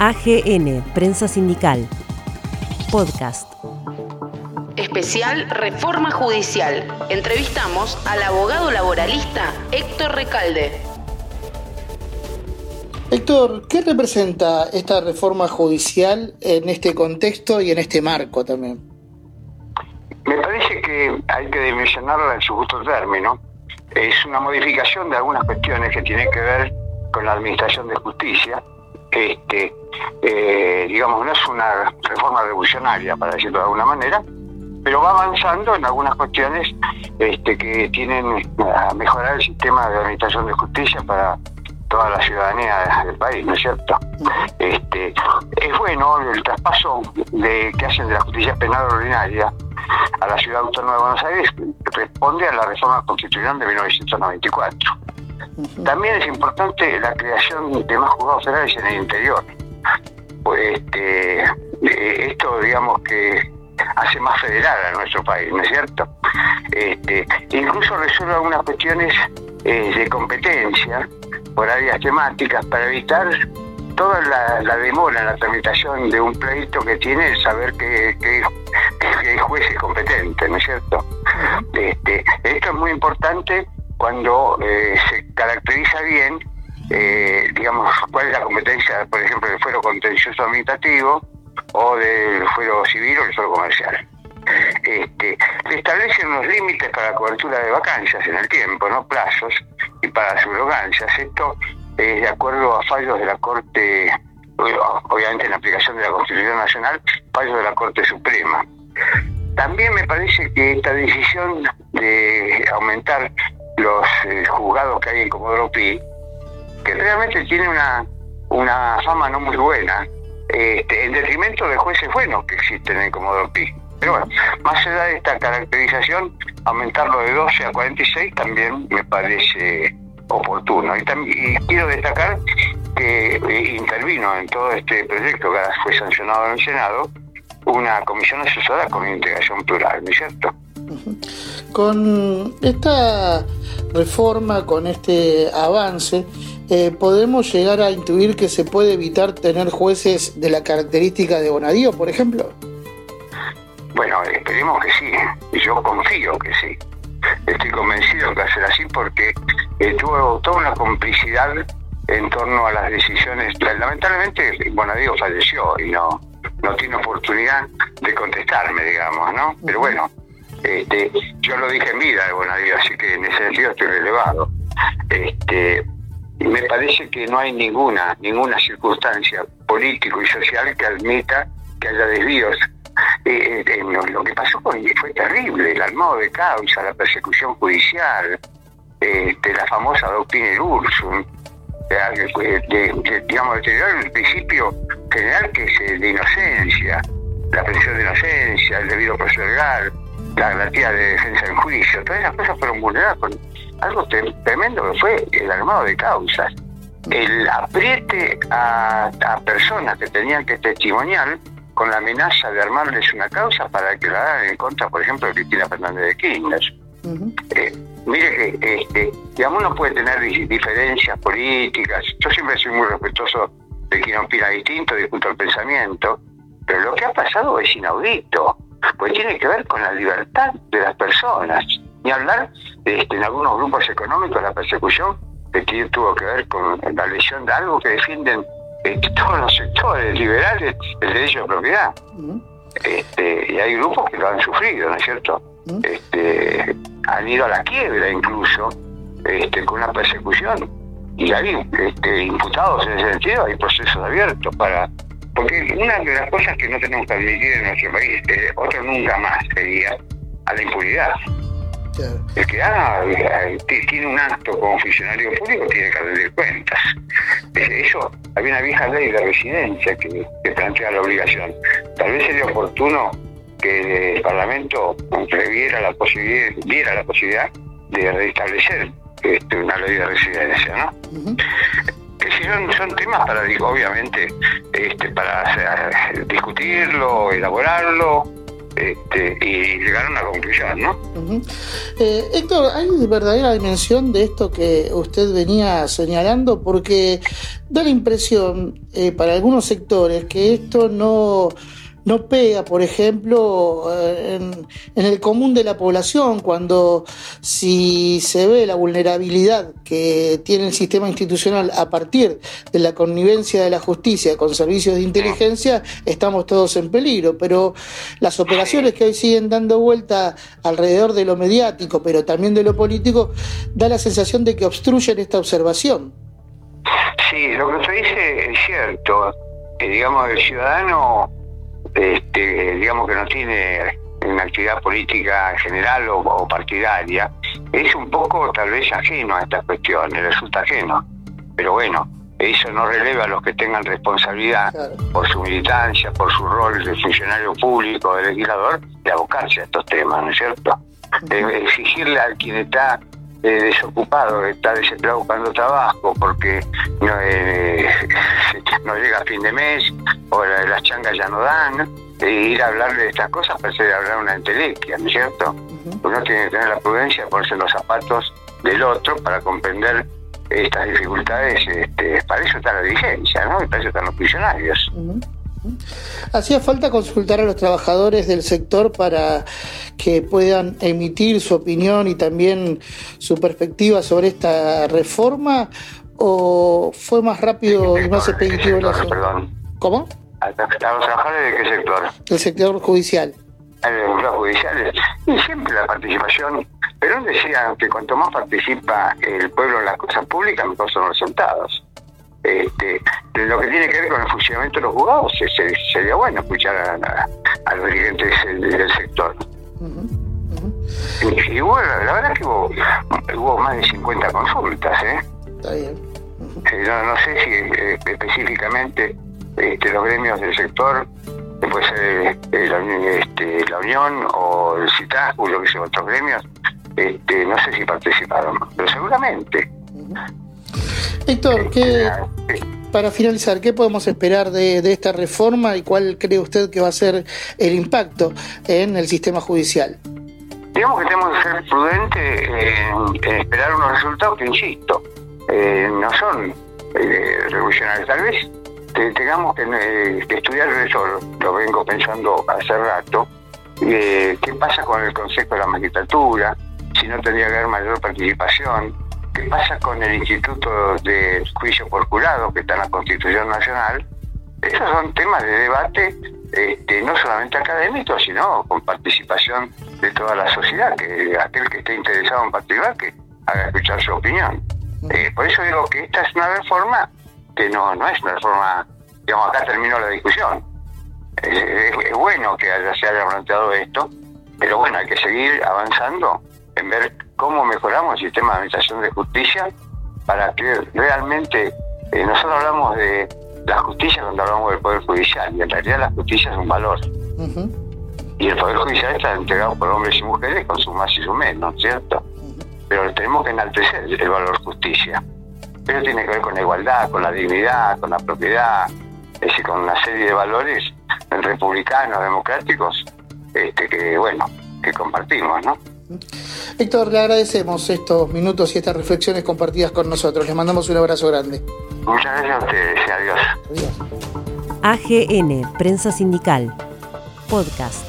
AGN, Prensa Sindical. Podcast. Especial Reforma Judicial. Entrevistamos al abogado laboralista Héctor Recalde. Héctor, ¿qué representa esta reforma judicial en este contexto y en este marco también? Me parece que hay que dimensionarla en su justo término. Es una modificación de algunas cuestiones que tienen que ver con la administración de justicia. Este, eh, digamos, no es una reforma revolucionaria, para decirlo de alguna manera, pero va avanzando en algunas cuestiones este, que tienen a mejorar el sistema de administración de justicia para toda la ciudadanía del país, ¿no es cierto? Este, es bueno el traspaso de que hacen de la justicia penal ordinaria a la ciudad autónoma de Buenos Aires responde a la reforma constitucional de 1994. También es importante la creación de más juzgados federales en el interior. Pues este, eh, esto, digamos que hace más federal a nuestro país, ¿no es cierto? Este, incluso resuelve algunas cuestiones eh, de competencia por áreas temáticas para evitar toda la, demora en la tramitación de un pleito que tiene el saber que, que, hay jueces competentes, ¿no es cierto? Este, esto es muy importante cuando eh, se caracteriza bien, eh, digamos, cuál es la competencia, por ejemplo, del fuero contencioso administrativo o del fuero civil o del fuero comercial. Este, establecen unos límites para la cobertura de vacancias en el tiempo, no plazos, y para subrogancias. Esto es de acuerdo a fallos de la Corte, obviamente en aplicación de la Constitución Nacional, fallos de la Corte Suprema. También me parece que esta decisión de aumentar los eh, juzgados que hay en Comodoro Pi, que realmente tiene una, una fama no muy buena, este, en detrimento de jueces buenos que existen en Comodoro Pi. Pero bueno, más allá de esta caracterización, aumentarlo de 12 a 46 también me parece oportuno. Y, también, quiero destacar que eh, intervino en todo este proyecto que fue sancionado en el Senado una comisión asesora con integración plural, ¿no es cierto? Con esta reforma, con este avance, eh, ¿podemos llegar a intuir que se puede evitar tener jueces de la característica de Bonadío, por ejemplo? Bueno, esperemos que sí, y yo confío que sí. Estoy convencido que va a ser así porque eh, tuvo toda una complicidad en torno a las decisiones. Lamentablemente, Bonadío falleció y no, no tiene oportunidad de contestarme, digamos, ¿no? Pero bueno, este, yo lo dije en vida de Bonadío, así que en ese sentido estoy relevado. Este, me parece que no hay ninguna, ninguna circunstancia político y social que admita que haya desvíos. Eh, eh, lo, que pasó fue terrible, el armado de causa, la persecución judicial, este, la famosa doctrina Ursum, de, digamos, deteriorar el principio general que es de inocencia, la presunción de inocencia, el debido proceso legal, la garantía de defensa en juicio, todas esas cosas fueron vulneradas con algo tremendo que fue el armado de causas, el apriete a, personas que tenían que testimoniar con la amenaza de armarles una causa para que la hagan en contra, por ejemplo, de Cristina Fernández de Kirchner. Eh, mire que, este, digamos, uno puede tener diferencias políticas. Yo siempre soy muy respetuoso de quien opina distinto, discuto el pensamiento, pero lo que ha pasado es inaudito pues tiene que ver con la libertad de las personas. Ni hablar este, en algunos grupos económicos la persecución que tuvo que ver con la lesión de algo que defienden este, todos los sectores liberales, el derecho de propiedad. Este, y hay grupos que lo han sufrido, ¿no es cierto? Este, han ido a la quiebra incluso este, con una persecución. Y hay este, imputados en ese sentido, hay procesos abiertos para porque una de las cosas que no tenemos que admitir en nuestro país, eh, otro nunca más sería a la impunidad. El que eh, tiene un acto como funcionario público tiene que rendir cuentas. Eso, había una vieja ley de residencia que, plantea la obligación. Tal vez sería oportuno que el Parlamento previera la posibilidad, diera la posibilidad de restablecer este, una ley de residencia, ¿no? Son, temas para, obviamente, este, para discutirlo, elaborarlo, este, y llegar a una conclusión, ¿no? Eh, Héctor, ¿hay verdadera dimensión de esto que usted venía señalando? Porque da la impresión eh, para algunos sectores que esto no no pega, por ejemplo, eh, en, el común de la población, cuando si se ve la vulnerabilidad que tiene el sistema institucional a partir de la connivencia de la justicia con servicios de inteligencia, estamos todos en peligro. Pero las operaciones que hoy siguen dando vuelta alrededor de lo mediático, pero también de lo político, da la sensación de que obstruyen esta observación. Sí, lo que usted dice es cierto. Digamos, el ciudadano este, digamos que no tiene una actividad política general o, partidaria, es un poco tal vez ajeno a estas cuestiones, resulta ajeno. Pero bueno, eso no releva a los que tengan responsabilidad por su militancia, por su rol de funcionario público, de legislador, de abocarse a estos temas, ¿no es cierto? exigirle a quien está eh, desocupado, está desesperado buscando trabajo porque no, eh, no llega a fin de mes o las changas ya no dan, e ir a hablarle de estas cosas parece hablar una entelequia, ¿no es cierto? Uno tiene que tener la prudencia de ponerse en los zapatos del otro para comprender estas dificultades. Este, para eso está la dirigencia, ¿no? Y para eso están los funcionarios. Hacía falta consultar a los trabajadores del sector para que puedan emitir su opinión y también su perspectiva sobre esta reforma o fue más rápido y más expeditivo la Perdón. ¿Cómo? ¿A los trabajadores de qué sector? El sector judicial. El sector judicial. Y siempre la participación. Pero decía que cuanto más participa el pueblo en las cosas públicas, mejor son los resultados. Este, lo que tiene que ver con el funcionamiento de los juzgados, sería bueno escuchar a, los dirigentes del, sector. Y, bueno, la verdad que hubo, más de 50 consultas. ¿eh? Está bien. no, sé si eh, específicamente este, los gremios del sector, puede ser eh, este, la, Unión o el CITAC o lo que sea, otros gremios, este, no sé si participaron, pero seguramente. Héctor, ¿qué, para finalizar, ¿qué podemos esperar de, esta reforma y cuál cree usted que va a ser el impacto en el sistema judicial? Digamos que tenemos que ser prudentes en, esperar unos resultados que, insisto, eh, no son eh, revolucionarios. Tal vez tengamos que, estudiar eso, lo vengo pensando hace rato, eh, qué pasa con el Consejo de la Magistratura, si no tendría que haber mayor participación, ¿Qué pasa con el Instituto de Juicio por Jurado, que está en la Constitución Nacional? Esos son temas de debate este, no solamente académicos, sino con participación de toda la sociedad, que aquel que esté interesado en participar, que haga escuchar su opinión. Eh, por eso digo que esta es una reforma que no, no es una reforma, digamos, acá terminó la discusión. Es, bueno que se haya planteado esto, pero bueno, hay que seguir avanzando en ver cómo mejoramos el sistema de administración de justicia para que realmente eh, nosotros hablamos de la justicia cuando hablamos del Poder Judicial y en realidad la justicia es un valor. Y el Poder Judicial está entregado por hombres y mujeres con sus más y sus menos, ¿cierto? Pero tenemos que enaltecer el valor justicia. Pero tiene que ver con la igualdad, con la dignidad, con la propiedad, es decir, con una serie de valores republicanos, democráticos, este, que, bueno, que compartimos, ¿no? Héctor, le agradecemos estos minutos y estas reflexiones compartidas con nosotros. Les mandamos un abrazo grande. Muchas gracias a ustedes. Adiós. Adiós. AGN, Prensa Sindical. Podcast.